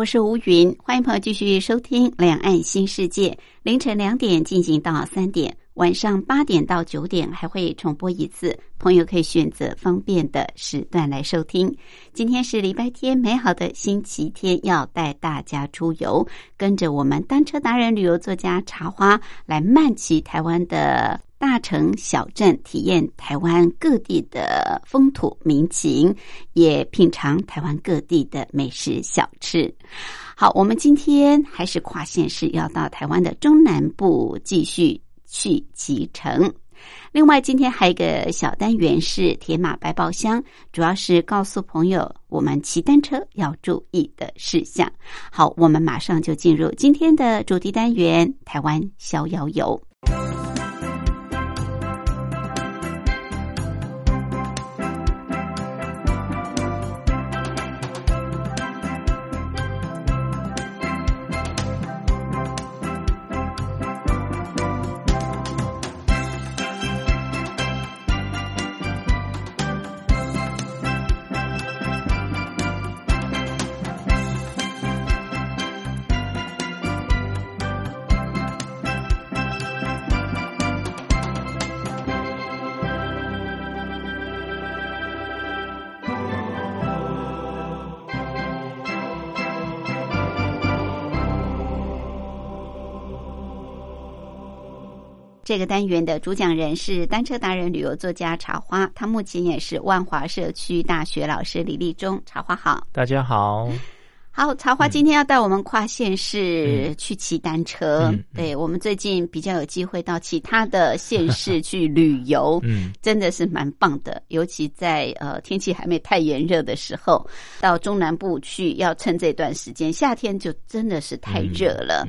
我是吴云，欢迎朋友继续收听《两岸新世界》，凌晨两点进行到三点，晚上八点到九点还会重播一次，朋友可以选择方便的时段来收听。今天是礼拜天，美好的星期天，要带大家出游，跟着我们单车达人、旅游作家茶花来漫骑台湾的。大城小镇，体验台湾各地的风土民情，也品尝台湾各地的美食小吃。好，我们今天还是跨县市，要到台湾的中南部继续去启程。另外，今天还有一个小单元是铁马百宝箱，主要是告诉朋友我们骑单车要注意的事项。好，我们马上就进入今天的主题单元——台湾逍遥游。这个单元的主讲人是单车达人、旅游作家茶花，他目前也是万华社区大学老师李立忠。茶花好，大家好，好，茶花今天要带我们跨县市去骑单车。对我们最近比较有机会到其他的县市去旅游，嗯，真的是蛮棒的。尤其在呃天气还没太炎热的时候，到中南部去，要趁这段时间，夏天就真的是太热了。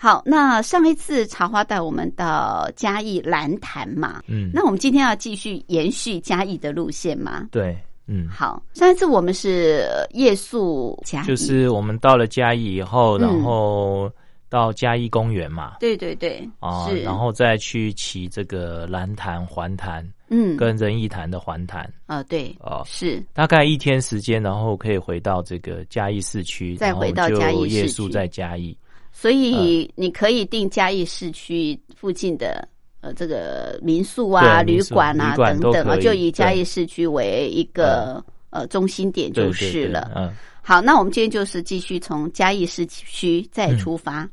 好，那上一次茶花带我们到嘉义蓝潭嘛，嗯，那我们今天要继续延续嘉义的路线吗？对，嗯，好，上一次我们是夜宿嘉义，就是我们到了嘉义以后，然后到嘉义公园嘛，对对对，啊，然后再去骑这个蓝潭环潭，嗯，跟仁义潭的环潭，啊，对，哦，是。大概一天时间，然后可以回到这个嘉义市区，再回到嘉义夜宿在嘉义。所以你可以订嘉义市区附近的呃这个民宿啊、旅馆啊等等啊，就以嘉义市区为一个呃中心点就是了。嗯，好，那我们今天就是继续从嘉义市区再出发。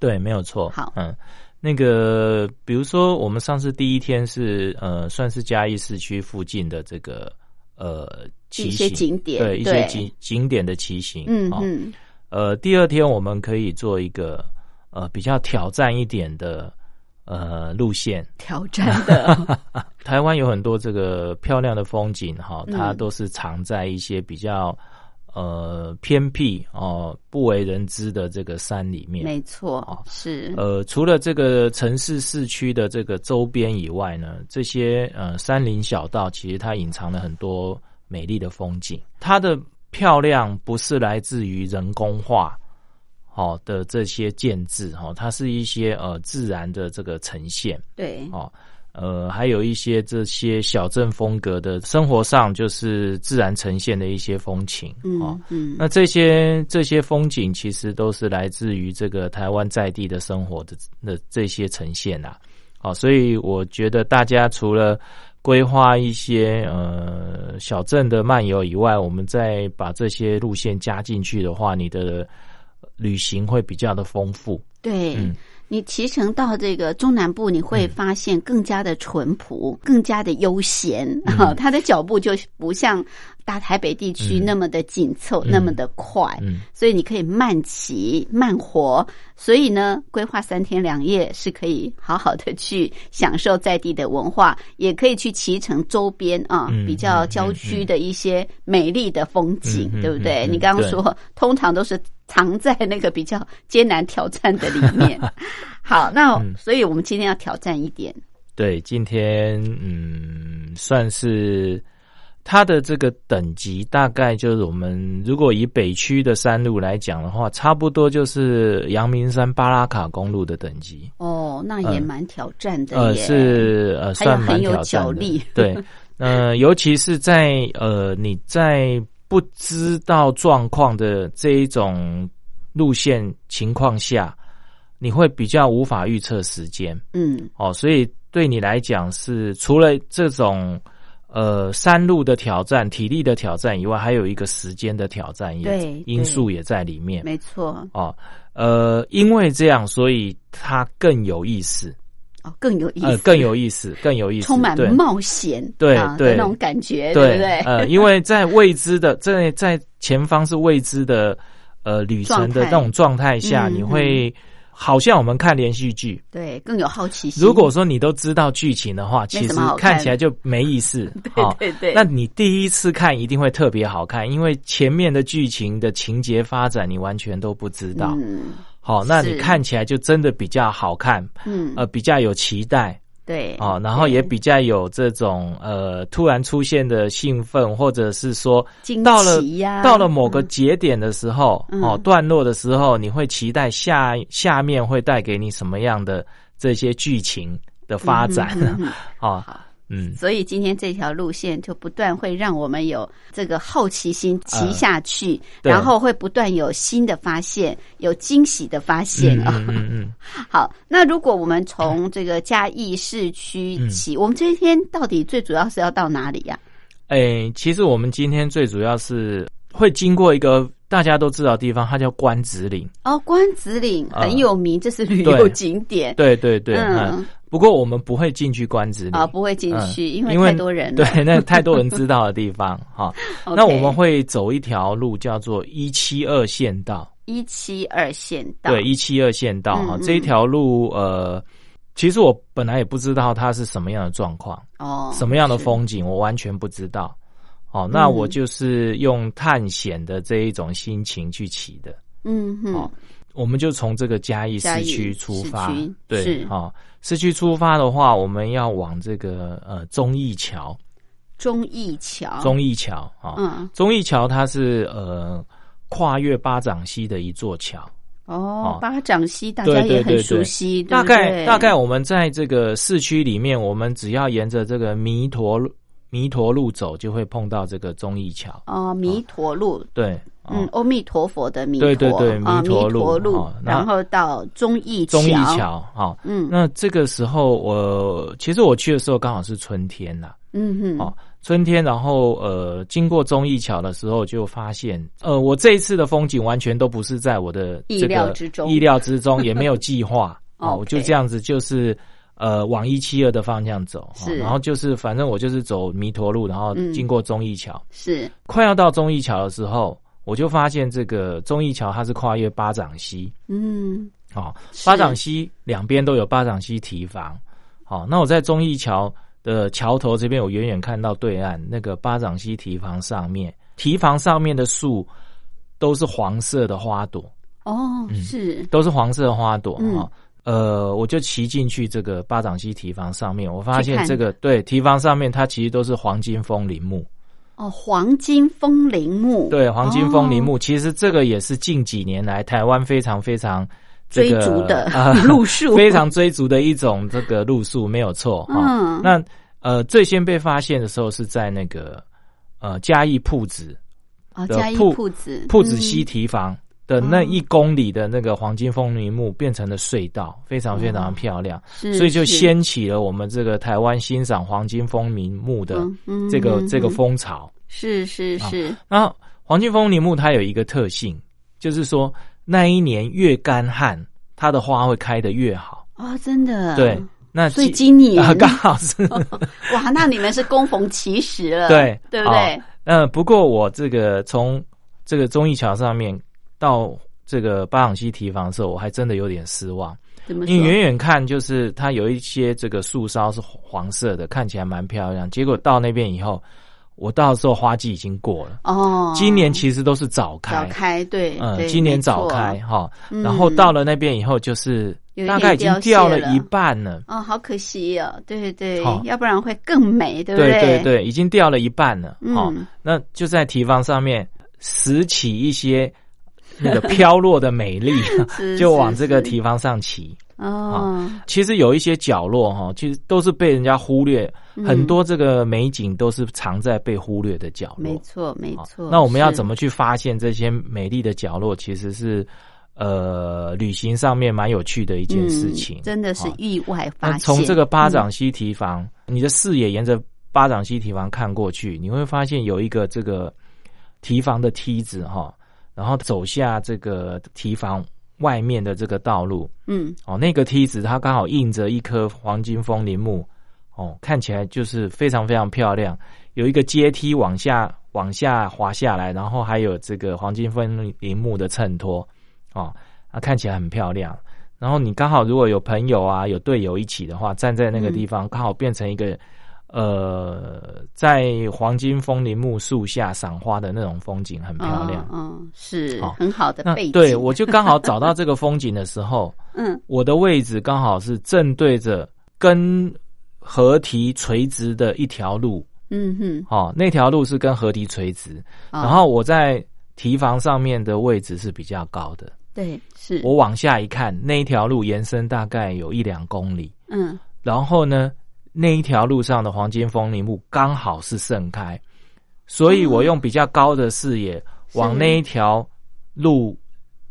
对，没有错。好，嗯，那个比如说我们上次第一天是呃算是嘉义市区附近的这个呃一些景点，对一些景景点的骑行。嗯嗯。呃，第二天我们可以做一个呃比较挑战一点的呃路线。挑战的，台湾有很多这个漂亮的风景哈，它都是藏在一些比较呃偏僻哦不为人知的这个山里面。没错，哦是呃除了这个城市市区的这个周边以外呢，这些呃山林小道其实它隐藏了很多美丽的风景，它的。漂亮不是来自于人工化，好的这些建制哈，它是一些呃自然的这个呈现，对，哦，呃，还有一些这些小镇风格的生活上就是自然呈现的一些风情，哦，嗯，那这些这些风景其实都是来自于这个台湾在地的生活的的这些呈现啊，好，所以我觉得大家除了。规划一些呃小镇的漫游以外，我们再把这些路线加进去的话，你的旅行会比较的丰富。对，你骑乘到这个中南部，你会发现更加的淳朴，更加的悠闲。哈，他的脚步就不像大台北地区那么的紧凑，那么的快，所以你可以慢骑慢活。所以呢，规划三天两夜是可以好好的去享受在地的文化，也可以去骑乘周边啊比较郊区的一些美丽的风景，对不对？你刚刚说，通常都是藏在那个比较艰难挑战的里面。好，那所以我们今天要挑战一点。对，今天嗯，算是。它的这个等级大概就是我们如果以北区的山路来讲的话，差不多就是阳明山巴拉卡公路的等级。哦，那也蛮挑战的呃，是呃，算蛮挑战的。对，呃，尤其是在呃你在不知道状况的这一种路线情况下，你会比较无法预测时间。嗯，哦，所以对你来讲是除了这种。呃，山路的挑战、体力的挑战以外，还有一个时间的挑战，也因素也在里面。没错。哦，呃，因为这样，所以它更有意思。哦，更有意思。呃，更有意思，更有意思。充满冒险，对对那种感觉，对不对？呃，因为在未知的在在前方是未知的呃旅程的那种状态下，你会。好像我们看连续剧，对，更有好奇心。如果说你都知道剧情的话，其实看起来就没意思。对对对，那你第一次看一定会特别好看，因为前面的剧情的情节发展你完全都不知道。嗯，好，那你看起来就真的比较好看。嗯，呃，比较有期待。对，哦，然后也比较有这种呃突然出现的兴奋，或者是说到了到了某个节点的时候，哦，段落的时候，你会期待下下面会带给你什么样的这些剧情的发展，哦。嗯，所以今天这条路线就不断会让我们有这个好奇心骑下去，然后会不断有新的发现，有惊喜的发现啊。嗯嗯。好，那如果我们从这个嘉义市区起，我们这一天到底最主要是要到哪里呀？哎，其实我们今天最主要是会经过一个大家都知道的地方，它叫关子岭。哦，关子岭很有名，这是旅游景点。对对对，嗯。不过我们不会进去关子岭啊，不会进去，因为太多人。对，那太多人知道的地方哈。那我们会走一条路，叫做一七二县道。一七二县道，对，一七二县道哈。这一条路，呃，其实我本来也不知道它是什么样的状况哦，什么样的风景，我完全不知道。哦，那我就是用探险的这一种心情去骑的。嗯哼。我们就从这个嘉义市区出发，对，好，市区出发的话，我们要往这个呃忠义桥，忠义桥，忠义桥啊，嗯，忠义桥它是呃跨越巴掌溪的一座桥，哦，巴掌溪大家也很熟悉，大概大概我们在这个市区里面，我们只要沿着这个弥陀路。弥陀路走就会碰到这个忠义桥。哦，弥陀路。对，嗯，阿弥陀佛的弥陀，对对对，弥陀路，然后到忠义忠义桥，好，嗯，那这个时候我其实我去的时候刚好是春天呐，嗯哼，哦，春天，然后呃，经过忠义桥的时候就发现，呃，我这一次的风景完全都不是在我的意料之中，意料之中也没有计划，哦，我就这样子就是。呃，往一七二的方向走，是，然后就是反正我就是走弥陀路，然后经过中义桥，是，快要到中义桥的时候，我就发现这个中义桥它是跨越巴掌溪，嗯，好，巴掌溪两边都有巴掌溪堤防，好，那我在中义桥的桥头这边，我远远看到对岸那个巴掌溪堤防上面，堤防上面的树都是黄色的花朵，哦，是，都是黄色的花朵，哈。呃，我就骑进去这个巴掌溪堤防上面，我发现这个对堤防上面它其实都是黄金枫林木。哦，黄金枫林木。对，黄金枫林木，其实这个也是近几年来台湾非常非常追逐的 路数，非常追逐的一种这个路数，没有错。嗯，那呃，最先被发现的时候是在那个呃嘉义铺子啊，嘉义铺子铺子溪堤防。的那一公里的那个黄金风铃木变成了隧道，非常非常漂亮，所以就掀起了我们这个台湾欣赏黄金风铃木的这个这个风潮。是是是。那黄金风铃木它有一个特性，就是说那一年越干旱，它的花会开得越好啊！真的。对，那所以今年刚好是 哇，那你们是恭逢其时了，对对不对？呃，不过我这个从这个中义桥上面到这个巴朗西提防的时候，我还真的有点失望。因为远远看就是它有一些这个树梢是黄色的，看起来蛮漂亮。结果到那边以后，我到时候花季已经过了哦。今年其实都是早开，早开对，嗯，今年早开哈。然后到了那边以后，就是大概已经掉了一半了。哦，好可惜哦，对对，要不然会更美，对不对？对对对，已经掉了一半了。嗯，那就在提防上面拾起一些。那个飘落的美丽 就往这个提防上骑哦。其实有一些角落哈，其实都是被人家忽略，很多这个美景都是藏在被忽略的角落。没错，没错。那我们要怎么去发现这些美丽的角落？其实是呃，旅行上面蛮有趣的一件事情。真的是意外发现。从这个巴掌溪提防，你的视野沿着巴掌溪提防看过去，你会发现有一个这个提防的梯子哈。然后走下这个提防外面的这个道路，嗯，哦，那个梯子它刚好映着一棵黄金枫林木，哦，看起来就是非常非常漂亮。有一个阶梯往下往下滑下来，然后还有这个黄金枫林木的衬托，哦，啊，看起来很漂亮。然后你刚好如果有朋友啊，有队友一起的话，站在那个地方，刚好变成一个。呃，在黄金枫林木树下赏花的那种风景很漂亮，嗯，是很好的背景。对，我就刚好找到这个风景的时候，嗯，我的位置刚好是正对着跟河堤垂直的一条路，嗯哼，哦，那条路是跟河堤垂直，然后我在堤防上面的位置是比较高的，对，是。我往下一看，那一条路延伸大概有一两公里，嗯，然后呢？那一条路上的黄金风铃木刚好是盛开，所以我用比较高的视野往那一条路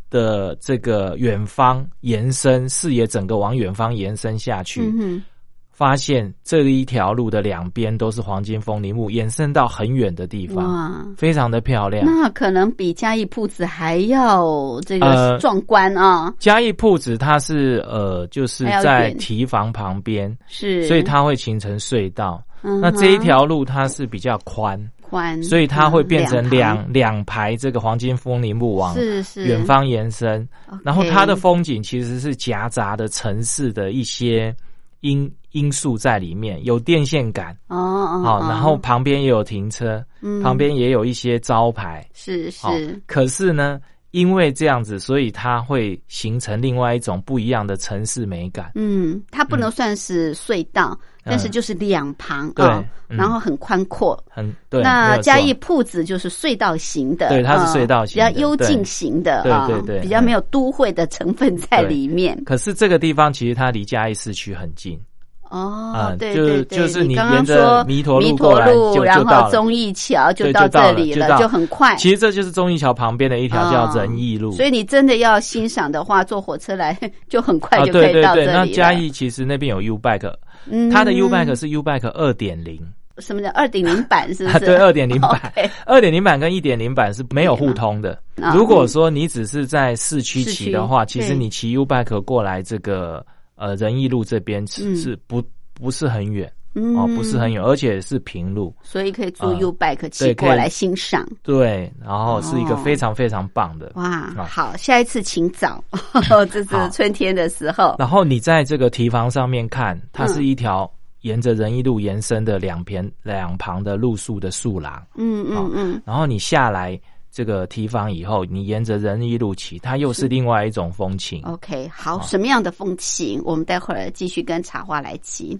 的这个远方延伸，视野整个往远方延伸下去。发现这一条路的两边都是黄金枫林木，延伸到很远的地方，哇，非常的漂亮。那可能比嘉义铺子还要这个壮观啊！嘉义铺子它是呃，就是在堤防旁边，是，所以它会形成隧道。那这一条路它是比较宽，宽，所以它会变成两两排这个黄金枫林木往远方延伸。然后它的风景其实是夹杂的城市的一些。因因素在里面有电线杆哦，好，然后旁边也有停车，旁边也有一些招牌，是是。可是呢，因为这样子，所以它会形成另外一种不一样的城市美感。嗯，它不能算是隧道，但是就是两旁啊，然后很宽阔，很对。那嘉义铺子就是隧道型的，对，它是隧道型，比较幽静型的，对对对，比较没有都会的成分在里面。可是这个地方其实它离嘉义市区很近。哦，对对对，就是你沿着弥陀路过来，就然后中义桥就到这里了，就很快。其实这就是中义桥旁边的一条叫仁义路，所以你真的要欣赏的话，坐火车来 就很快就可以到这里那嘉义其实那边有 U Bike，它的 U Bike 是 U Bike 二点零。什么叫二点零版？是不是？对，二点零版，二点零版跟一点零版是没有互通的。如果说你只是在市区骑的话，其实你骑 U Bike 过来这个呃仁义路这边是是不。不是很远哦，不是很远，而且是平路，所以可以租 U bike 骑过来欣赏。对，然后是一个非常非常棒的哇！好，下一次请早，这是春天的时候。然后你在这个堤防上面看，它是一条沿着仁义路延伸的两边两旁的路树的树廊。嗯嗯嗯。然后你下来这个提防以后，你沿着仁义路骑，它又是另外一种风情。OK，好，什么样的风情？我们待会儿继续跟茶花来骑。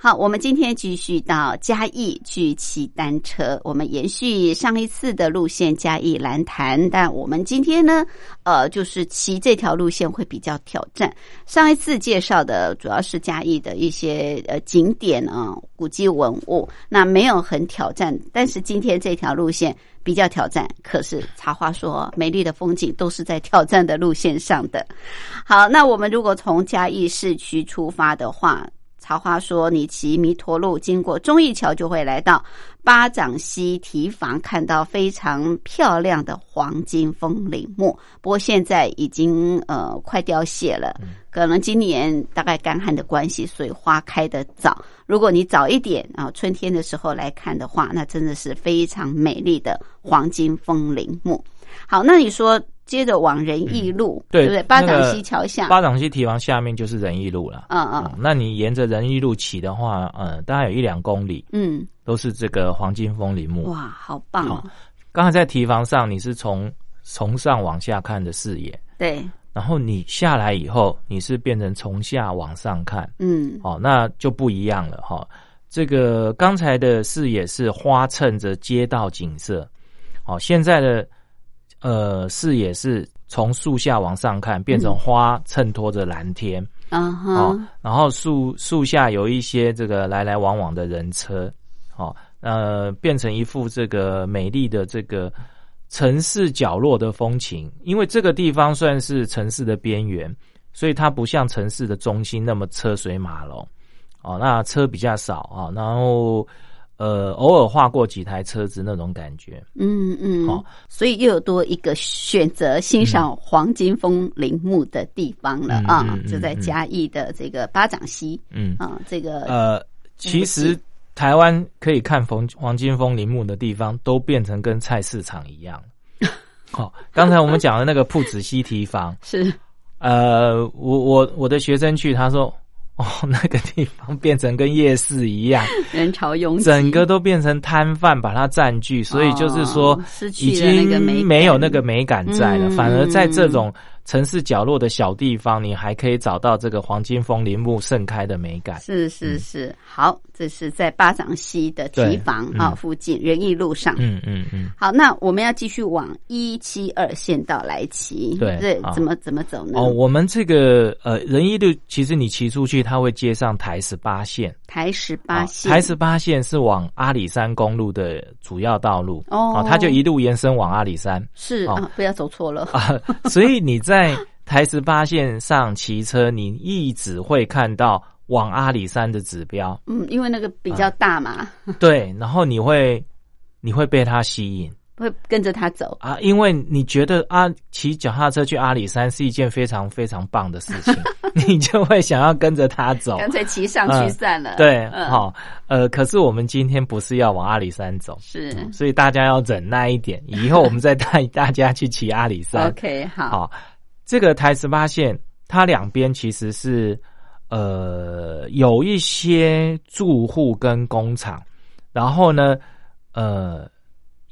好，我们今天继续到嘉义去骑单车。我们延续上一次的路线，嘉义蓝潭。但我们今天呢，呃，就是骑这条路线会比较挑战。上一次介绍的主要是嘉义的一些呃景点啊、古迹文物，那没有很挑战。但是今天这条路线比较挑战。可是茶花说，美丽的风景都是在挑战的路线上的。好，那我们如果从嘉义市区出发的话。桃花说：“你骑弥陀路经过忠义桥，就会来到巴掌溪提防，看到非常漂亮的黄金风铃木。不过现在已经呃快凋谢了，可能今年大概干旱的关系，所以花开的早。如果你早一点啊，春天的时候来看的话，那真的是非常美丽的黄金风铃木。好，那你说？”接着往仁义路，对不对？八掌溪桥下，八掌溪堤防下面就是仁义路了。嗯嗯，那你沿着仁义路骑的话，嗯，大概有一两公里，嗯，都是这个黄金风林木。哇，好棒哦！刚才在堤防上，你是从从上往下看的视野，对。然后你下来以后，你是变成从下往上看，嗯，哦，那就不一样了哈。这个刚才的视野是花衬着街道景色，哦，现在的。呃，视野是从树下往上看，变成花衬托着蓝天，嗯哼，然后树树下有一些这个来来往往的人车，哦，呃，变成一幅这个美丽的这个城市角落的风情。因为这个地方算是城市的边缘，所以它不像城市的中心那么车水马龙，哦，那车比较少啊，然后。呃，偶尔画过几台车子那种感觉，嗯嗯，好，所以又有多一个选择欣赏黄金风铃木的地方了啊！就在嘉义的这个巴掌溪，嗯啊，这个呃，其实台湾可以看黄黄金风铃木的地方，都变成跟菜市场一样。好，刚才我们讲的那个铺子溪提房 是，呃，我我我的学生去，他说。哦，那个地方变成跟夜市一样，人潮拥挤，整个都变成摊贩把它占据，所以就是说，已经没有那个美感在了，反而在这种。城市角落的小地方，你还可以找到这个黄金枫林木盛开的美感。是是是，好，这是在巴掌溪的堤防啊附近仁义路上。嗯嗯嗯。好，那我们要继续往一七二县道来骑。对，怎么怎么走呢？哦，我们这个呃仁义路，其实你骑出去，它会接上台十八线。台十八线，台十八线是往阿里山公路的主要道路。哦，它就一路延伸往阿里山。是啊，不要走错了啊。所以你在在台十八线上骑车，你一直会看到往阿里山的指标。嗯，因为那个比较大嘛。对，然后你会你会被它吸引，会跟着它走啊，因为你觉得啊，骑脚踏车去阿里山是一件非常非常棒的事情，你就会想要跟着它走，干脆骑上去算了。对，好，呃，可是我们今天不是要往阿里山走，是，所以大家要忍耐一点，以后我们再带大家去骑阿里山。OK，好。这个台十八线，它两边其实是呃有一些住户跟工厂，然后呢，呃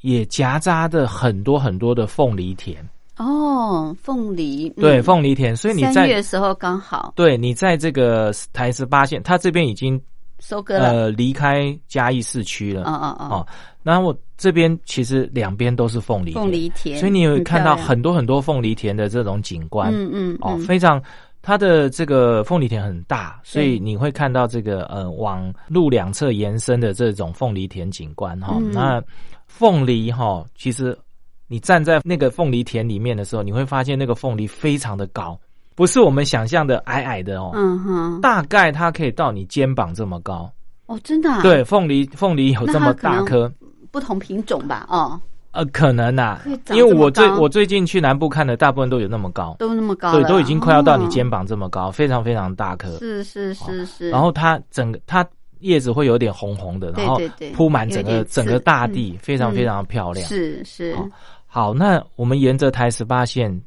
也夹杂的很多很多的凤梨田。哦，凤梨对凤梨田，所以你在三月的时候刚好。对你在这个台十八线，它这边已经收割了，呃，离开嘉义市区了。嗯嗯嗯。哦，那我。这边其实两边都是凤梨凤梨田，所以你会看到很多很多凤梨田的这种景观。嗯嗯哦，非常它的这个凤梨田很大，所以你会看到这个呃往路两侧延伸的这种凤梨田景观哈。那凤梨哈，其实你站在那个凤梨田里面的时候，你会发现那个凤梨非常的高，不是我们想象的矮矮的哦，嗯哼，大概它可以到你肩膀这么高。哦，真的、啊，，对，凤梨凤梨有这么大颗，不同品种吧，哦，呃，可能呐、因为我最我最近去南部看的，大部分都有那么高，都那么高对，都已经快要到你肩膀，这么高，非常非常大颗。是是是是，然后它整个它叶子会有点红红的，然后铺满整个整个大地，嗯非常非常漂亮。是是，好好，那我们沿着台十八线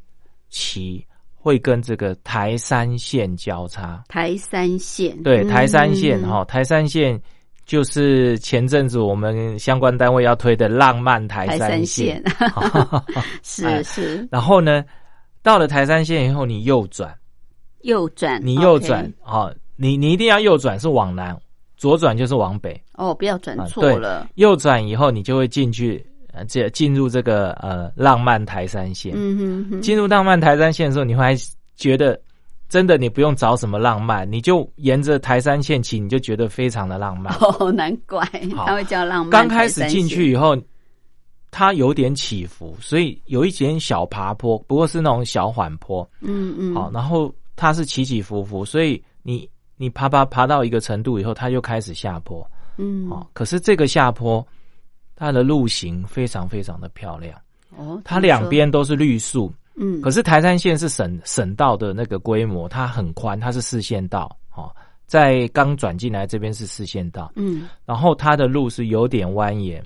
骑，会跟这个台山线交叉。台山线，对，台三线嗯哈、台山线就是前阵子我们相关单位要推的浪漫台台三三线 是是，然后呢，到了台山线以后，你右转，右转，你右转，哦，你你一定要右转，是往南，左转就是往北。哦，不要转错了，右转以后，你就会进去，呃，这进入这个呃浪漫台山线。嗯哼哼，进入浪漫台山线的时候，你会还觉得真的你不用找什么浪漫，你就沿着台山线骑，你就觉得非常的浪漫。哦，难怪好他会叫浪漫。刚开始进去以，后，它有点起伏，所以有一点小爬坡，不过是那种小缓坡。嗯嗯，好，然后它是起起伏伏，所以你你爬爬爬到一个程度以后，它就开始下坡。嗯，哦，可是这个下坡，它的路型非常非常的漂亮，哦，它两边都是绿树。嗯，可是台山线是省省道的那个规模，它很宽，它是四线道。哦，在刚转进来这边是四线道，嗯然后它的路是有点蜿蜒，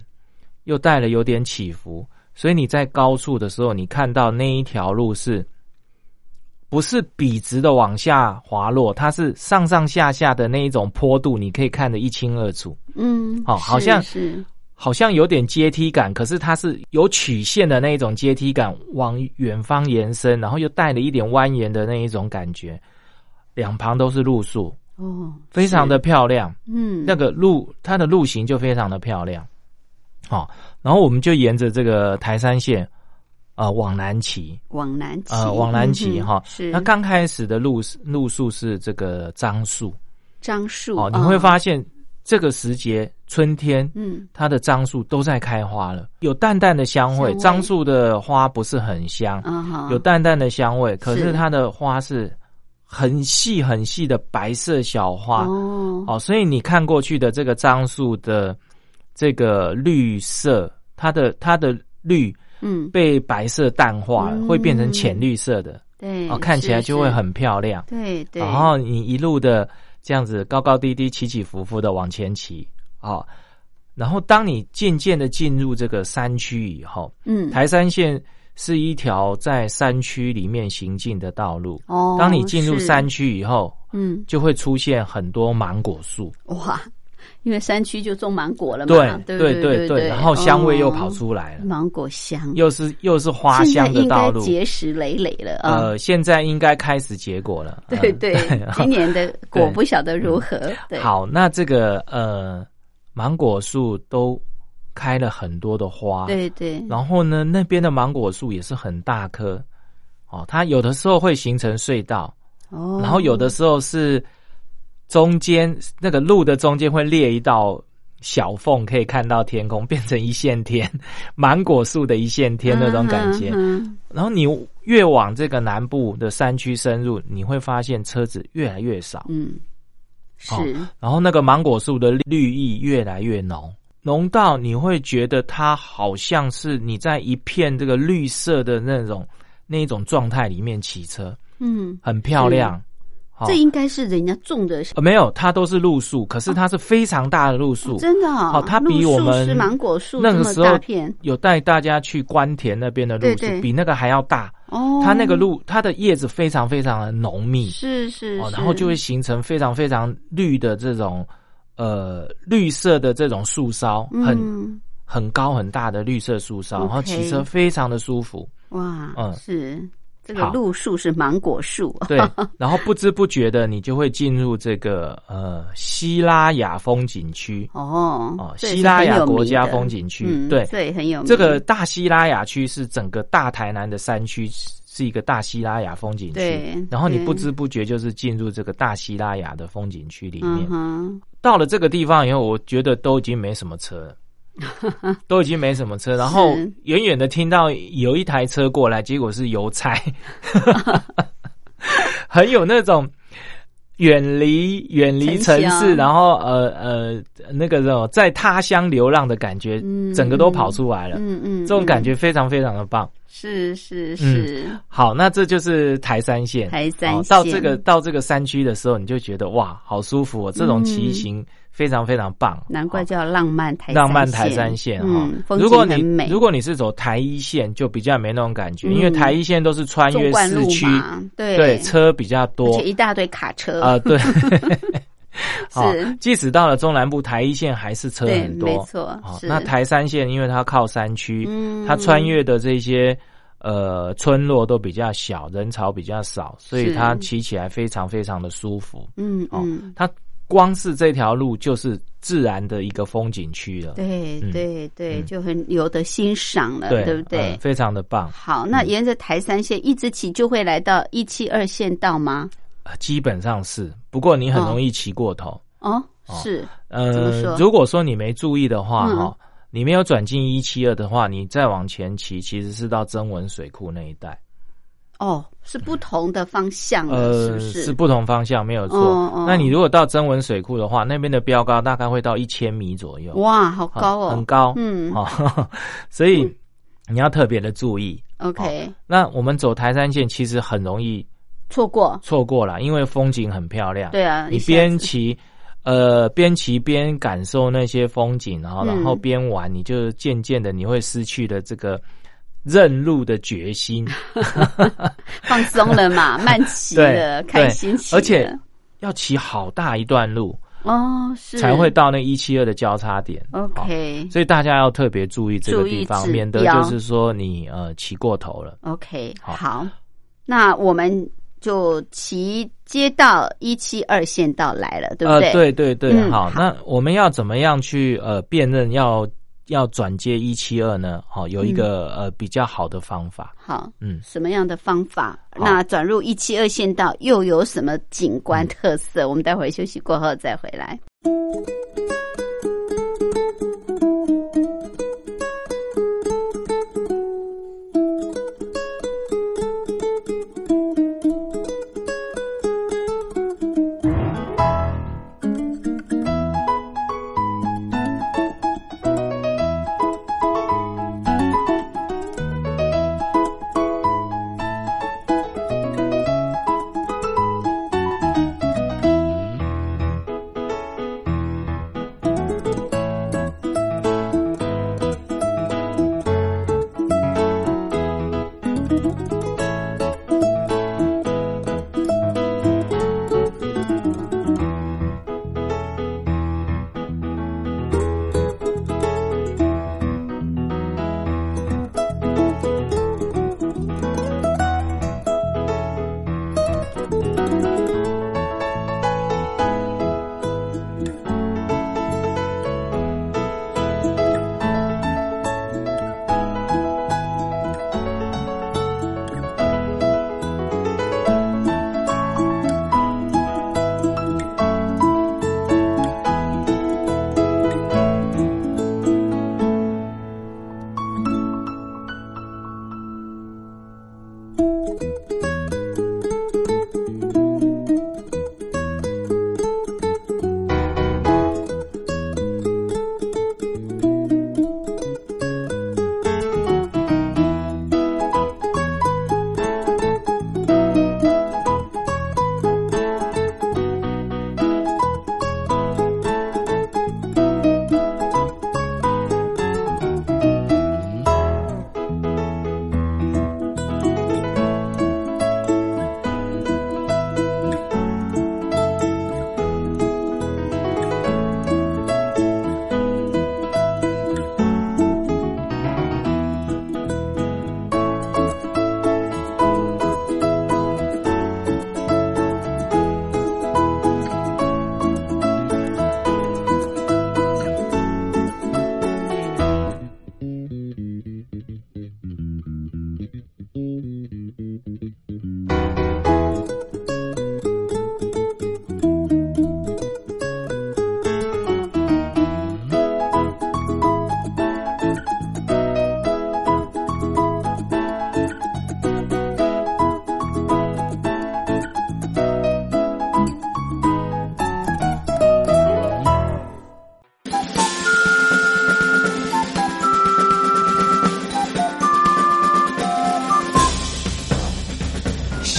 又带了有点起伏，所以你在高处的时候，你看到那一条路是。不是笔直的往下滑落，它是上上下下的那一种坡度，你可以看得一清二楚。嗯，是哦好像是，好像有点阶梯感，可是它是有曲线的那一种阶梯感，往远方延伸，然后又带了一点蜿蜒的那一种感觉。两旁都是路树，哦，非常的漂亮。嗯，那个路，它的路型就非常的漂亮。好、然后我们就沿着这个台山线，呃，往南骑，往南骑，呃，往南骑哈、是。那刚开始的路路数是这个樟树。樟树哦，你会发现这个时节春天，嗯。它的樟树都在开花了，有淡淡的香味。樟树的花不是很香，有淡淡的香味，可是是。它的花是很细很细的白色小花。哦，哦，所以你看过去的这个樟树的这个绿色，它的它的绿嗯，被白色淡化了，嗯。会变成浅绿色的，对，哦，看起来就会很漂亮。对对，然后你一路的这样子高高低低、起起伏伏的往前骑，哦，然后当你渐渐的进入这个山区以后，嗯，台山线是一条在山区里面行进的道路。哦，当你进入山，区以后，嗯，就会出现很多芒果树，哇，因为山区就种芒果了嘛，对对对对然后香味又跑哦出来了，芒果香，又是又是花香的道路。结实累累了啊。呃，现在应该开始结果了。嗯对对，今年的 果不晓得如何。对，好，那这个呃，芒果树都开了很多的花，对对，然后呢，那边的芒果树也是很大棵，哦，它有的时候会形成隧道，哦，然后有的时候是中间那个路的中间会裂一道小缝，可以看到天空，变成一线天，芒果树的一线天那种感觉。然后你越往这个南部的山区深入，你会发现车子越来越少，嗯，是。哦然后那个芒果树的绿意越来越浓，浓到你会觉得它好像是你在一片这个绿色的那种那一种状态里面骑车，嗯，很漂亮。好这应该是人家种的，呃没有，它都是露树，可是它是非常大的路树。真的哦好，它比我们是芒果树那个时候有带大家去关田那边的露树，对对。比那个还要大。哦，它那个路，它的叶子非常非常的浓密，是是哦，然后就会形成非常非常绿的这种呃绿色的这种树梢，很嗯。很高很大的绿色树梢，然后骑车非常的舒服。哇，嗯。是这个好路树是芒果树，对，然后不知不觉的，你就会进入这个呃希拉雅风景区。哦哦这也是希拉雅国家风景区嗯对对，很有名这个大希拉雅区是整个大台南的山区，是一个大希拉雅风景区对。然后你不知不觉就是进入这个大希拉雅的风景区里面嗯。到了这个地方以后，我觉得都已经没什么车了。都已经没什么车，然后是远远的听到有一台车过来，结果是邮差。很有那种。远离远离城市，然后呃呃那个种在他乡流浪的感觉，整个都跑出来了。嗯嗯，这种感觉非常非常的棒。是是是。好，那这就是台山线。台山线到这个到这个山区的时候，你就觉得哇，好舒服哦。这种骑行。非常非常棒，难怪叫浪漫台浪漫台山线哈。如果你如果你是走台一线，就比较没那种感觉，因为台一线都是穿越市区，对。对，车比较多，一大堆卡车。啊，对。是，即使到了中南部，台一线还是车很多，没错。哦那台三线因为它靠山区，它穿越的这些呃村落都比较小，人潮比较少，所以它骑起来非常非常的舒服。嗯哦，它。光是这条路就是自然的一个风景区了，对对对，就很有的欣赏了，对不对？非常的棒。好，那沿着台三线一直骑，就会来到一七二线道吗？基本上是，不过你很容易骑过头。哦，是，呃，如果说你没注意的话，哈，你没有转进一七二的话，你再往前骑，其实是到增文水库那一带。哦，是不同的方向，是不是？是不同方向，没有错。那你如果到增文水库的话，那边的标高大概会到一千米左右。哇，好高哦，很高。嗯，所以你要特别的注意。OK，那我们走台山线其实很容易错过，错过了，因为风景很漂亮。对啊，你边骑，呃，边骑边感受那些风景，然后然后边玩，你就渐渐的你会失去了这个。认路的决心，放松了嘛，慢骑了，开心骑，而且要骑好大一段路哦，是才会到那一七二的交叉点。OK，所以大家要特别注意这个地方，免得就是说你呃骑过头了。OK，好，那我们就骑街道一七二线道来了，对不对？对对对，好，那我们要怎么样去呃辨认要？要转接一七二呢？好，有一个呃比较好的方法。好，嗯，什么样的方法？那转入一七二线道又有什么景观特色？我们待会儿休息过后再回来。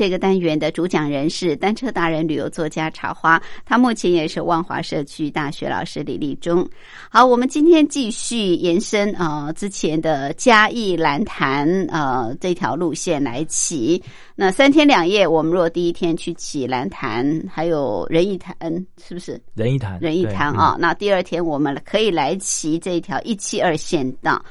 这个单元的主讲人是单车达人、旅游作家茶花，他目前也是万华社区大学老师李立忠。好，我们今天继续延伸啊之前的嘉义蓝潭呃这条路线来骑。那三天两夜，我们若第一天去骑蓝潭，还有仁义潭，是不是？仁义潭，仁义潭啊。那第二天我们可以来骑这条一七二线道。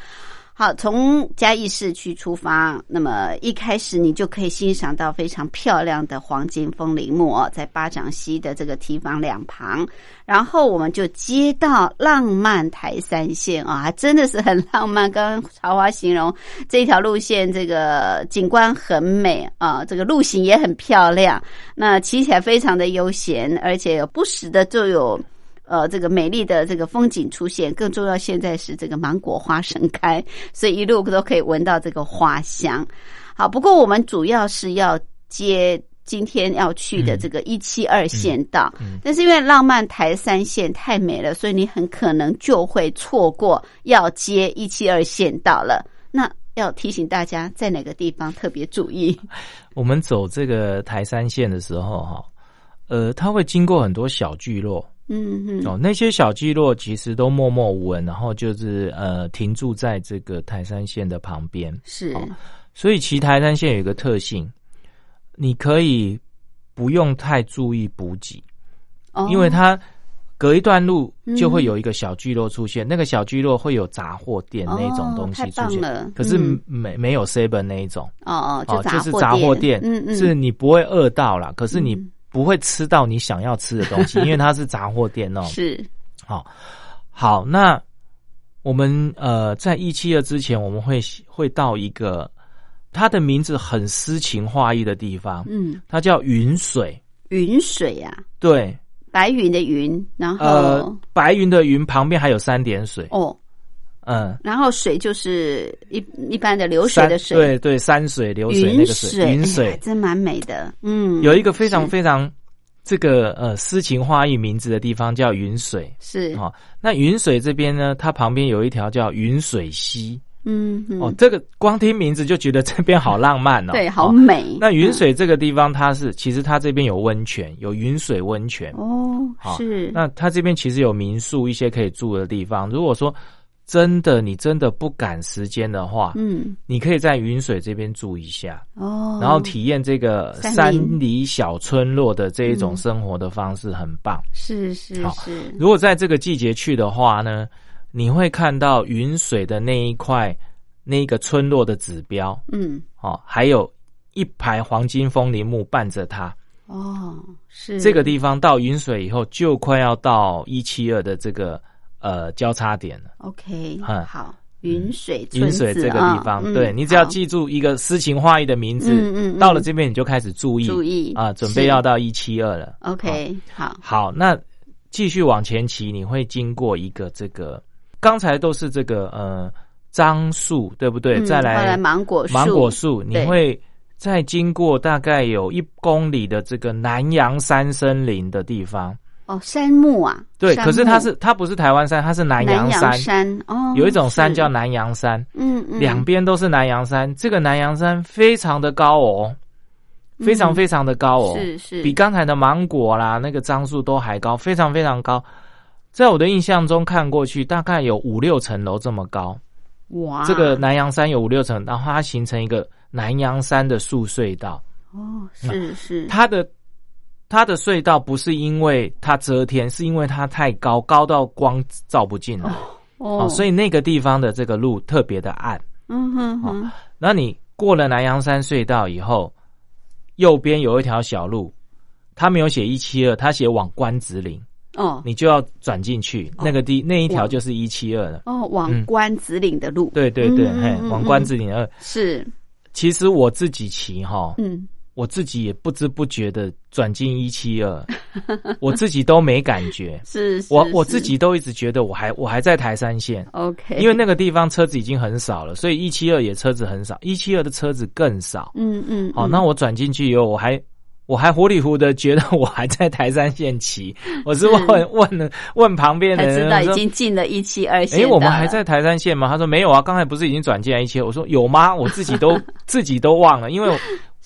好，从嘉义市区出发，那么一开始你就可以欣赏到非常漂亮的黄金风铃木哦，在巴掌溪的这个堤防两旁，然后我们就接到浪漫台三线啊，真的是很浪漫。刚刚曹华形容这条路线，这个景观很美啊，这个路型也很漂亮，那骑起来非常的悠闲，而且不时的就有。呃，这个美丽的这个风景出现，更重要现在是这个芒果花盛开，所以一路都可以闻到这个花香。好，不过我们主要是要接今天要去的这个一七二线道，但是因为浪漫台三线太美了，所以你很可能就会错过要接一七二线道了。那要提醒大家，在哪个地方特别注意？我们走这个台三线的时候，哈，呃，它会经过很多小聚落。嗯嗯哦，那些小聚落其实都默默无闻，然后就是呃停驻在这个台山县的旁边。是，所以其台山县有一个特性，你可以不用太注意补给，因为它隔一段路就会有一个小聚落出现，那个小聚落会有杂货店那种东西出现，可是没没有 seven 那一种。哦哦，就是杂货店，嗯嗯，是你不会饿到了，可是你。不会吃到你想要吃的东西，因为它是杂货店哦。是，好，好，那我们呃，在一七二之前，我们会会到一个它的名字很诗情画意的地方，嗯，它叫云水。云水呀，对，白云的云，然后呃，白云的云旁边还有三点水哦。嗯，然后水就是一一般的流水的水，对对，山水流水那个水，云水真蛮美的。嗯，有一个非常非常这个呃诗情画意名字的地方叫云水，是哦。那云水这边呢，它旁边有一条叫云水溪，嗯哦，这个光听名字就觉得这边好浪漫哦，对，好美。那云水这个地方，它是其实它这边有温泉，有云水温泉哦，是。那它这边其实有民宿，一些可以住的地方。如果说真的，你真的不赶时间的话，嗯，你可以在云水这边住一下哦，然后体验这个山里小村落的这一种生活的方式，很棒。是是是。如果在这个季节去的话呢，你会看到云水的那一块那个村落的指标，嗯，哦，还有一排黄金枫林木伴着它。哦，是这个地方到云水以后，就快要到一七二的这个。呃，交叉点了。OK，好，云水云水这个地方，对你只要记住一个诗情画意的名字，嗯嗯，到了这边你就开始注意注意啊，准备要到一七二了。OK，好，好，那继续往前骑，你会经过一个这个，刚才都是这个呃樟树，对不对？再来芒果树芒果树，你会再经过大概有一公里的这个南洋山森林的地方。哦，山木啊，对，可是它是它不是台湾山，它是南洋山。山哦，有一种山叫南洋山，嗯嗯，两边都是南洋山。这个南洋山非常的高哦，非常非常的高哦，是是，比刚才的芒果啦那个樟树都还高，非常非常高。在我的印象中看过去，大概有五六层楼这么高。哇，这个南洋山有五六层，然后它形成一个南洋山的树隧道。哦，是是，它的。它的隧道不是因为它遮天，是因为它太高，高到光照不进来哦，所以那个地方的这个路特别的暗。嗯哼哼，那你过了南洋山隧道以后，右边有一条小路，他没有写一七二，他写往关子岭。哦，你就要转进去，那个地那一条就是一七二了。哦，往关子岭的路。对对对，嘿，往关子岭二是。其实我自己骑哈，嗯，我自己也不知不觉的转进一七二，我自己都没感觉。是，我我自己都一直觉得我还我还在台山线。OK，因为那个地方车子已经很少了，所以一七二也车子很少，一七二的车子更少。嗯嗯。好，那我转进去以后，我还。我还糊里糊的觉得我还在台山县骑，我是问问了问旁边的人，知道已经进了一七二线。哎，我们还在台山县吗？他说没有啊，刚才不是已经转进来一七？我说有吗？我自己都 自己都忘了，因为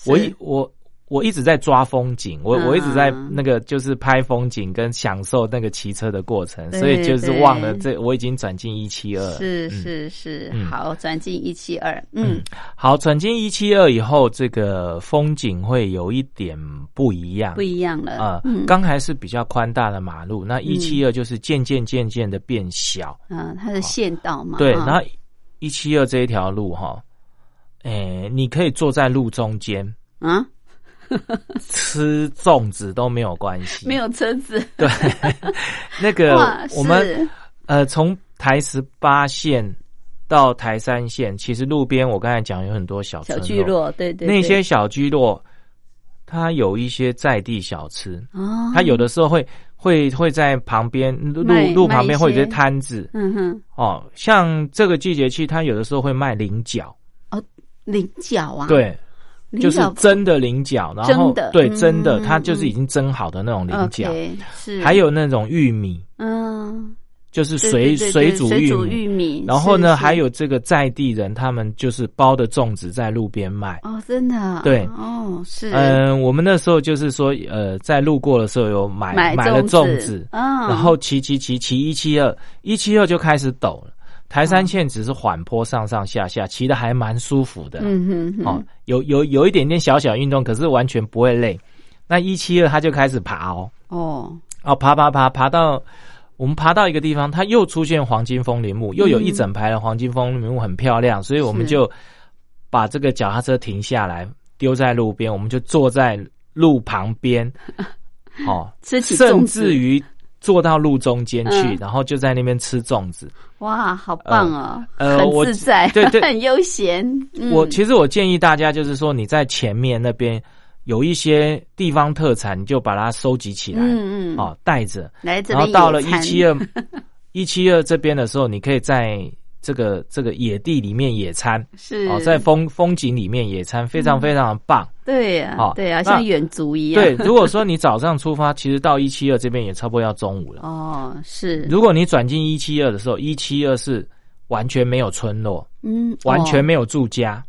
我一我。我一直在抓风景，我我一直在那个就是拍风景跟享受那个骑车的过程，所以就是忘了这我已经转进一七二，是是是，好转进一七二，嗯，好转进一七二以后，这个风景会有一点不一样，不一样了啊，刚还是比较宽大的马路，那一七二就是渐渐渐渐的变小，嗯，它的县道嘛，对，然后一七二这一条路哈，哎，你可以坐在路中间，啊。吃粽子都没有关系，没有车子。对，那个我们呃，从台十八线到台三线，其实路边我刚才讲有很多小小聚落，对对，那些小聚落，它有一些在地小吃哦，它有的时候会会会在旁边路路旁边会有些摊子，嗯哼，哦，像这个季节去，它有的时候会卖菱角哦，菱角啊，对。就是蒸的菱角，然后对蒸的，它就是已经蒸好的那种菱角，是。还有那种玉米，嗯，就是水水煮玉米，然后呢，还有这个在地人，他们就是包的粽子在路边卖。哦，真的对。哦是。嗯，我们那时候就是说呃，在路过的时候有买买了粽子，然后骑骑骑骑一七二一七二就开始抖了。台山线只是缓坡上上下下，骑的还蛮舒服的。嗯哼，哦，有有有一点点小小运动，可是完全不会累。那一七二他就开始爬哦，哦，哦，爬爬爬爬到我们爬到一个地方，它又出现黄金风铃木，又有一整排的黄金风铃木，很漂亮。所以我们就把这个脚踏车停下来，丢在路边，我们就坐在路旁边，哦，甚至于。坐到路中间去，然后就在那边吃粽子。哇，好棒哦！呃，很自在，对对，很悠闲。我其实我建议大家，就是说你在前面那边有一些地方特产，你就把它收集起来，嗯嗯，哦，带着。来然后到了一七二一七二这边的时候，你可以在。这个这个野地里面野餐是哦，在风风景里面野餐非常非常的棒。对呀，哦，对呀，像远足一样。对，如果说你早上出发，其实到一七二这边也差不多要中午了。哦，是。如果你转进一七二的时候，一七二是完全没有村落，嗯，完全没有住家，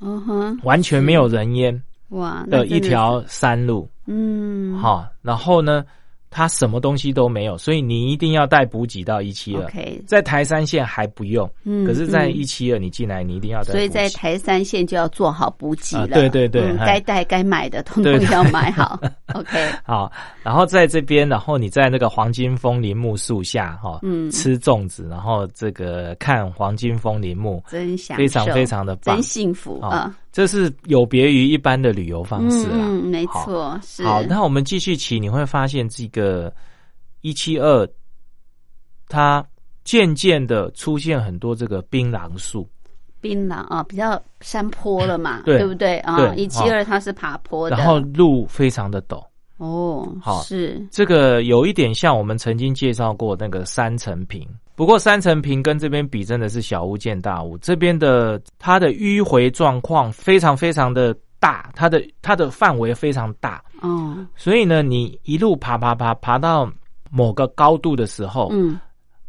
嗯哼，完全没有人烟，哇，的一条山路，嗯，好，然后呢？它什么东西都没有，所以你一定要带补给到一期二。在台山线还不用，嗯，可是在一期二你进来你一定要带。所以在台山线就要做好补给了。对对对，该带该买的通通要买好。OK，好，然后在这边，然后你在那个黄金枫林木树下哈，嗯，吃粽子，然后这个看黄金枫林木，真享非常非常的棒，真幸福啊。这是有别于一般的旅游方式啊，没错。是好，那我们继续骑，你会发现这个一七二，它渐渐的出现很多这个槟榔树。槟榔啊，比较山坡了嘛，对不对啊？一七二它是爬坡的，然后路非常的陡。哦，好，是这个有一点像我们曾经介绍过那个三层坪。不过三层坪跟这边比，真的是小巫见大巫。这边的它的迂回状况非常非常的大，它的它的范围非常大。哦，所以呢，你一路爬爬爬爬到某个高度的时候，嗯，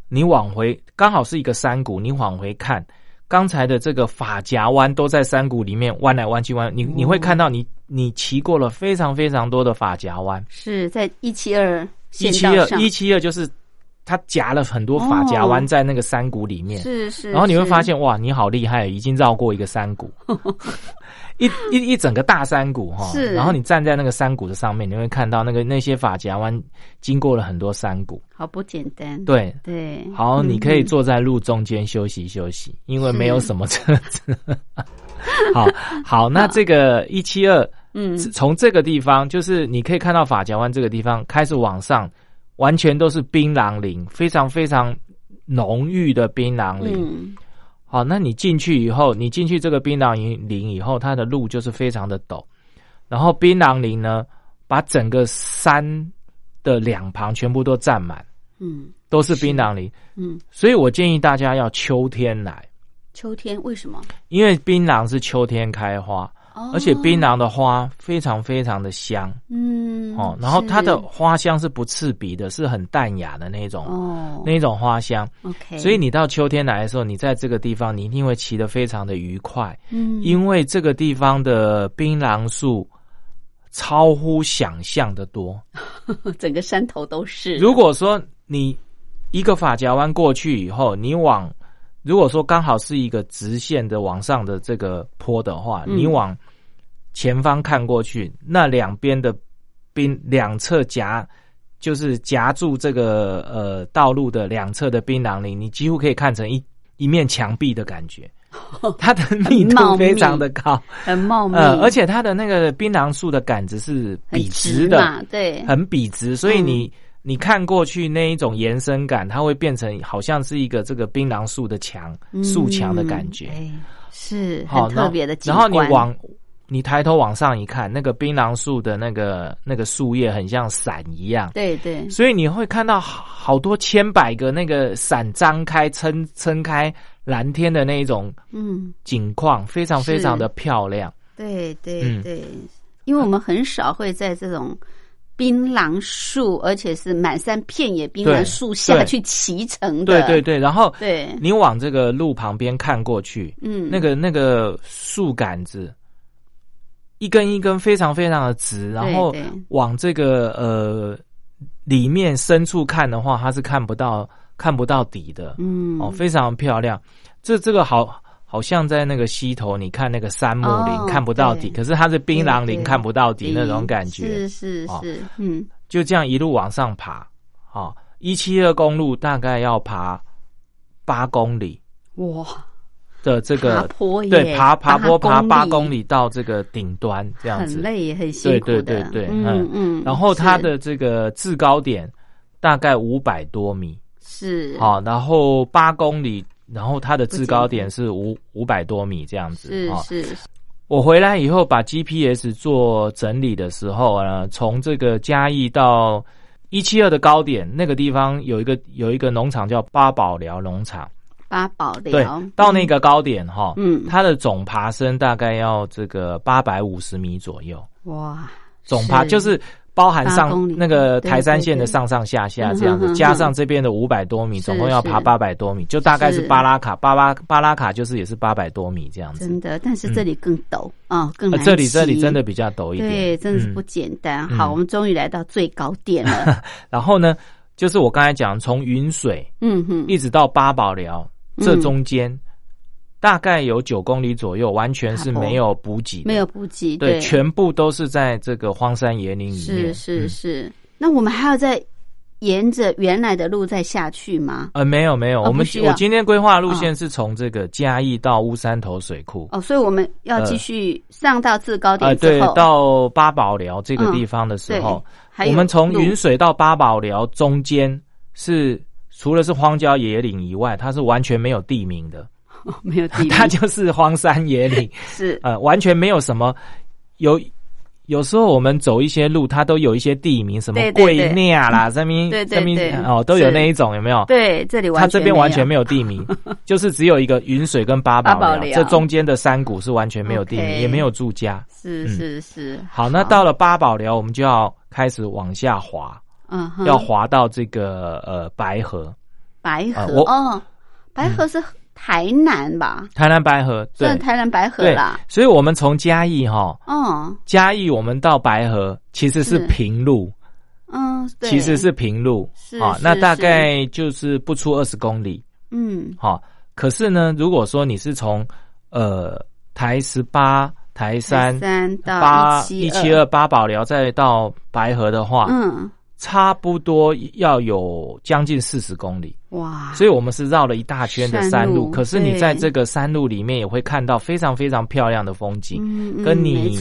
你往回刚好是一个山谷，你往回看，刚才的这个法夹弯都在山谷里面弯来弯去弯，你你会看到你你骑过了非常非常多的法夹弯，是在一七二一七二一七二就是。它夹了很多法夹弯在那个山谷里面，是是，然后你会发现哇，你好厉害，已经绕过一个山谷，一一一整个大山谷哈，是，然后你站在那个山谷的上面，你会看到那个那些法夹弯经过了很多山谷，好不简单，对。对，好，你可以坐在路中间休息休息，因为没有什么车子。好好，那这个一七二，嗯，从这个地方，就是你可以看到法夹湾这个地方开始往上，完全都是槟榔林，非常非常浓郁的槟榔林。嗯好，那你进去以后，你进去这个槟榔林以后，它的路就是非常的陡，然后槟榔林呢，把整个山的两旁全部都占满，嗯都是槟榔林。嗯，所以我建议大家要秋天来，秋天为什么？因为槟榔是秋天开花，哦。而且槟榔的花非常非常的香。嗯哦，然后它的花香是不刺鼻的，是很淡雅的那种、哦。那种花香。，OK，所以你到秋天来的时候，你在这个地方，你一定会骑得非常的愉快，嗯。因为这个地方的槟榔树超乎想象的多。整个山头都是，如果说你一个法夹湾过去以后，你往如果说刚好是一个直线的往上的这个坡的话，嗯。你往前方看过去，那两边的冰两侧夹就是夹住这个呃道路的两侧的槟榔林，你几乎可以看成一一面墙壁的感觉。它的密度非常的高，很茂密，呃，而且它的那个槟榔树的杆子是笔直的，嘛，对，很笔直，所以嗯你、看过去那一种延伸感，它会变成好像是一个这个槟榔树的墙、树墙的感觉。是好，特别的景然后。你往你抬头往上一看，那个槟榔树的那个那个树叶很像伞一样，对对，所以你会看到好好多千百个那个伞张开、撑撑开蓝天的那一种嗯，景况，非常非常的漂亮。对对嗯对，因为我们很少会在这种槟榔树，而且是满山遍野槟榔树下去骑乘的。对对对，然后对，你往这个路旁边看过去，嗯，那个那个树杆子一根一根非常非常的直，然后往这个呃里面深处看的话，它是看不到看不到底的，嗯。哦，非常漂亮。这这个好好像在那个溪头，你看那个杉木林、哦看不到底，可是它是槟榔对对林看不到底那种感觉，是是哦是，嗯，就这样一路往上爬，好、一七二公路大概要爬八公里哇，的这个爬坡对，爬爬坡爬八公里，到这个顶端这样子。很累也很辛对苦的。对对对，嗯嗯，然后它的这个制高点大概五百多米，是。好、然后八公里，然后它的制高点是五五百多米这样子。哦是是。我回来以后把 GPS 做整理的时候呢，从这个嘉义到一七二的高点那个地方有一个有一个农场叫八宝寮农场，八宝对，，到那个高点哈，嗯。它的总爬升大概要这个八百五十米左右，哇，总爬就是包含上那个台山线的上上下下这样子，加上这边的五百多米，总共要爬是。八百多米，就大概是。是巴拉卡，巴拉巴拉卡就是也是八百多米这样子。真的，但是这里更陡啊，更这里这里真的比较陡一点，对，真的是嗯。不简单。嗯。好，我们终于来到最高点了。然后呢，就是我刚才讲，从云水嗯哼，一直到八宝寮，嗯。这中间大概有九公里左右，完全是没有补给，没有补给，对，全部都是在这个荒山野岭里面。是是嗯。是。那我们还要再沿着原来的路再下去吗？呃，没有没有，我们我今天规划路线是从这个嘉义到乌山头水库，哦，所以我们要继续上到制高点之后，，到八宝寮这个地方的时候，我们从云水到八宝寮中间是除了是荒郊野岭以外，它是完全没有地名的，没有地，它就是荒山野岭，是。呃，完全没有什么有。有时候我们走一些路，它都有一些地名，什么贵涅啦，什么对对什么哦，都有那一种，有没有？对，这里完它这边完全没有有地名，就是只有一个云水跟八宝寮，这中间的山谷是完全没有地名也没有住家。是嗯。是是。好，那到了八宝寮，我们就要开始往下滑，嗯要滑到这个呃白河，白河哦，白河是台南吧？台南白河，对。算台南白河对啦。，所以我们从嘉义哈，哦，嘉义我们到白河其实是是。平路，嗯，对。其实是平路。是啊，是那大概就是不出二十公里，嗯。好。可是呢，如果说你是从呃台十八、台三、三到八一一七二八宝寮再到白河的话，嗯，差不多要有将近四十公里哇！所以我们是绕了一大圈的山路。可是你在这个山路里面也会看到非常非常漂亮的风景，嗯跟你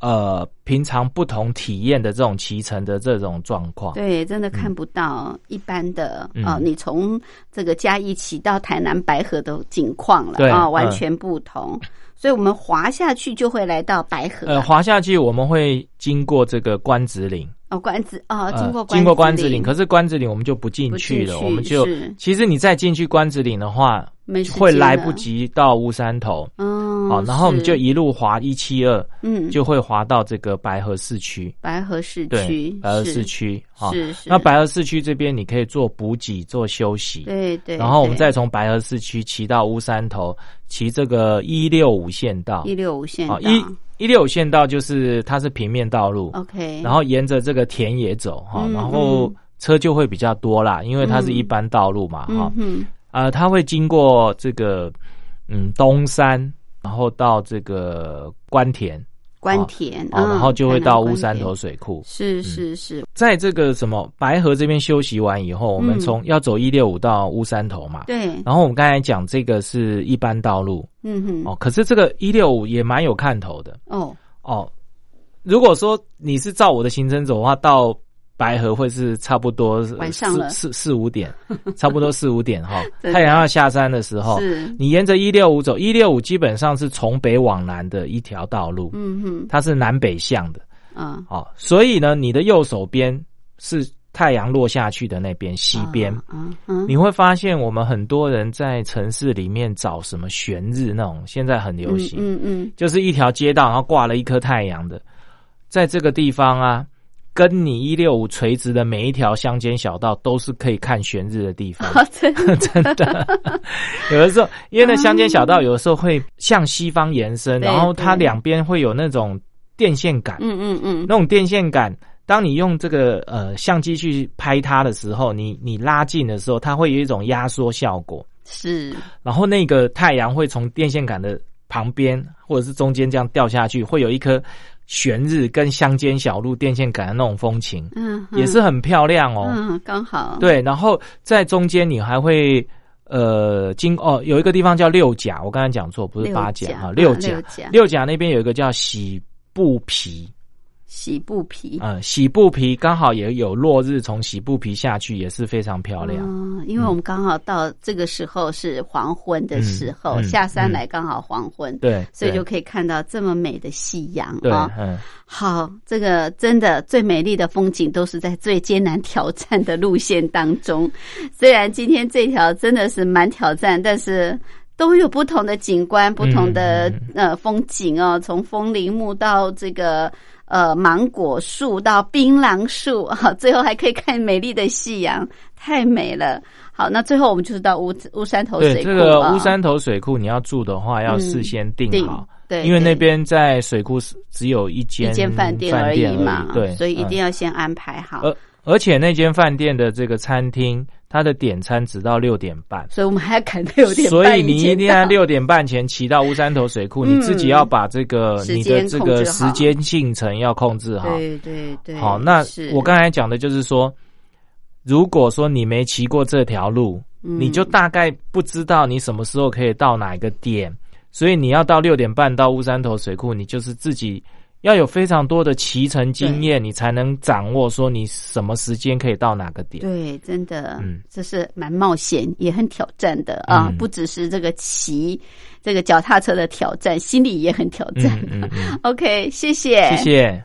呃平常不同体验的这种骑乘的这种状况。对，真的看不到一般的啊！你从这个嘉义骑到台南白河的景况了啊，完全不同。所以我们滑下去就会来到白河。呃，滑下去我们会经过这个关子岭。哦，关子哦，经过经过关子岭，可是关子岭我们就不进去了，我们就其实你再进去关子岭的话，会来不及到乌山头。嗯，好，然后我们就一路滑一七二，嗯，就会滑到这个白河市区。白河市区，白河市区，是是。那白河市区这边你可以做补给、做休息，对对。然后我们再从白河市区骑到乌山头，骑这个一六五线道，一六五线道。一六五线道就是它是平面道路，OK，然后沿着这个田野走哈，然后车就会比较多啦，因为它是一般道路嘛哈，啊，它会经过这个嗯东山，然后到这个关田。关田，然后就会到乌山头水库。是是是，在这个什么白河这边休息完以后，我们从要走一六五到乌山头嘛。对。然后我们刚才讲这个是一般道路。嗯哼。哦，可是这个一六五也蛮有看头的。哦哦，如果说你是照我的行程走的话，到。白河会是差不多四四四五点，差不多四五点哈，太阳要下山的时候，你沿着一六五走，一六五基本上是从北往南的一条道路，嗯哼，它是南北向的，啊，好，所以呢，你的右手边是太阳落下去的那边西边，嗯嗯，你会发现我们很多人在城市里面找什么悬日那种，现在很流行，嗯嗯，就是一条街道然后挂了一颗太阳的，在这个地方啊。跟你一六五垂直的每一条乡间小道都是可以看悬日的地方，真 真的。有的时候，因为那乡间小道有的时候会向西方延伸，然后它两边会有那种电线杆，嗯嗯嗯，那种电线杆，当你用这个呃相机去拍它的时候，你你拉近的时候，它会有一种压缩效果，是。然后那个太阳会从电线杆的旁边或者是中间这样掉下去，会有一颗。悬日跟乡间小路电线杆的那种风情，嗯，也是很漂亮哦。嗯，刚好。对，然后在中间你还会呃经哦，有一个地方叫六甲，我刚才讲错，不是八甲哈，六甲。六甲那边有一个叫喜布皮。喜布皮，嗯，喜布皮刚好也有落日，从喜布皮下去也是非常漂亮。嗯，因为我们刚好到这个时候是黄昏的时候，下山来刚好黄昏，对，所以就可以看到这么美的夕阳啊。嗯，好，这个真的最美丽的风景都是在最艰难挑战的路线当中。虽然今天这条真的是蛮挑战，但是都有不同的景观、不同的呃风景哦，从枫林木到这个。呃，芒果树到槟榔树，哈，最后还可以看美丽的夕阳，太美了。好，那最后我们就是到乌乌山头水库。这个乌山头水库，你要住的话，要事先订好，对，因为那边在水库只有一间一间饭店而已嘛，对，所以一定要先安排好。而而且那间饭店的这个餐厅。它的点餐只到六点半，所以我们还要赶六点半。所以你一定要六点半前骑到乌山头水库，你自己要把这个你的这个时间进程要控制好。对对对。好，那我刚才讲的就是说，如果说你没骑过这条路，你就大概不知道你什么时候可以到哪一个点，所以你要到六点半到乌山头水库，你就是自己。要有非常多的骑乘经验，你才能掌握说你什么时间可以到哪个点。对，真的，嗯，这是蛮冒险也很挑战的啊！不只是这个骑这个脚踏车的挑战，心理也很挑战。OK，谢谢，谢谢。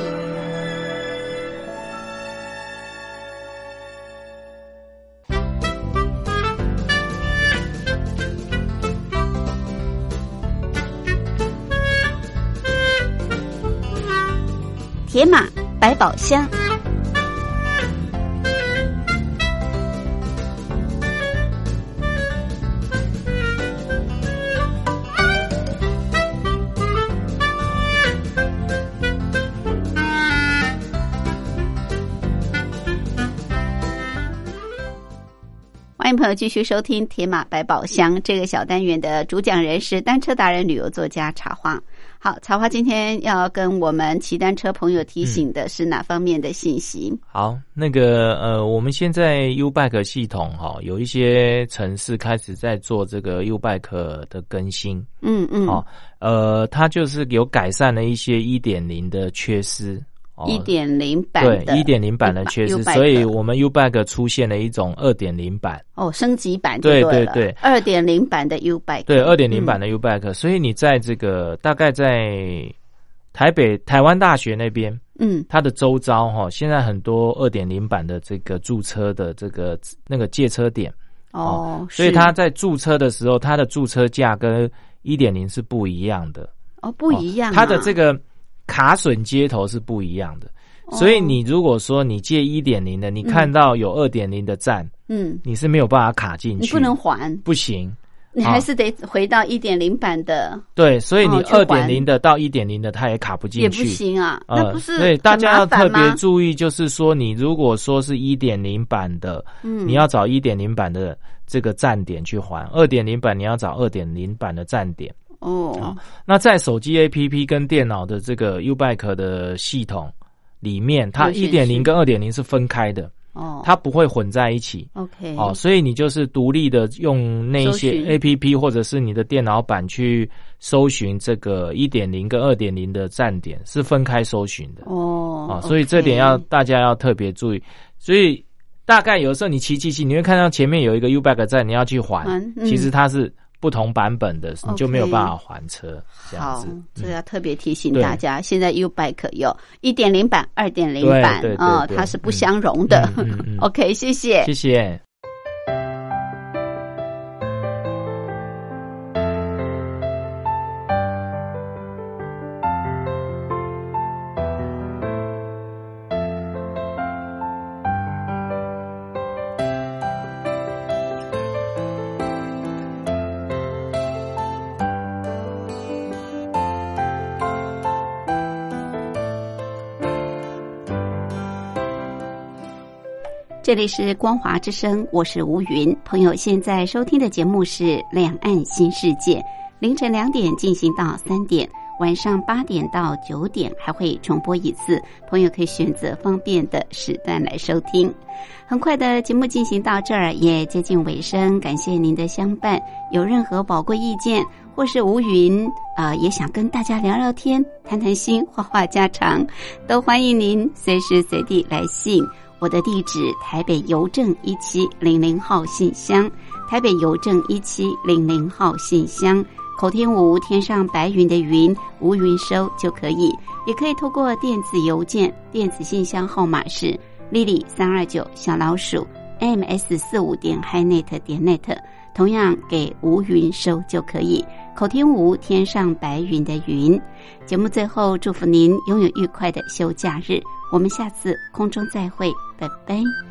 铁马百宝箱。欢迎朋友继续收听《铁马百宝箱》这个小单元的主讲人是单车达人、旅游作家茶花。好，茶花今天要跟我们骑单车朋友提醒的是哪方面的信息？好，那个呃，我们现在 U Bike 系统哈，有一些城市开始在做这个 U Bike 的更新。嗯嗯，哦，呃，它就是有改善了一些一点零的缺失。一点零版对一点零版的确实，所以我们 U Bike 出现了一种二点零版。哦，升级版对对对，二点零版的 U Bike 对二点零版的 U Bike，所以你在这个大概在台北台湾大学那边，嗯，它的周遭哈，现在很多二点零版的这个驻车的这个那个借车点。哦，所以他在驻车的时候，他的驻车价跟一点零是不一样的。哦，不一样，它的这个。卡损接头是不一样的，所以你如果说你借一点零的，你看到有二点零的站，嗯，你是没有办法卡进去，你不能还，不行，你还是得回到一点零版的。对，所以你二点零的到一点零的，它也卡不进去，也不行啊，那不是？所以大家要特别注意，就是说你如果说是一点零版的，嗯，你要找一点零版的这个站点去还；二点零版你要找二点零版的站点。哦，那在手机 APP 跟电脑的这个 Ubike 的系统里面，它一点零跟二点零是分开的哦，它不会混在一起。OK，哦，所以你就是独立的用那些 APP 或者是你的电脑版去搜寻这个一点零跟二点零的站点是分开搜寻的哦。啊，所以这点要大家要特别注意。所以大概有时候你骑骑骑，你会看到前面有一个 Ubike 站，你要去还，其实它是。不同版本的，你就没有办法还车。好，这要特别提醒大家，现在 U Bike 有一点零版、二点零版啊，它是不相容的。OK，谢谢，谢谢。这里是光华之声，我是吴云。朋友现在收听的节目是《两岸新世界》，凌晨两点进行到三点，晚上八点到九点还会重播一次。朋友可以选择方便的时段来收听。很快的节目进行到这儿也接近尾声，感谢您的相伴。有任何宝贵意见，或是吴云啊也想跟大家聊聊天、谈谈心、话话家常，都欢迎您随时随地来信。我的地址：台北邮政一七零零号信箱，台北邮政一七零零号信箱。口天吴，天上白云的云，吴云收就可以，也可以透过电子邮件，电子信箱号码是 lily 三二九小老鼠 ms 四五点 hinet 点 net，同样给吴云收就可以。口天吴，天上白云的云。节目最后，祝福您拥有愉快的休假日。我们下次空中再会，拜拜。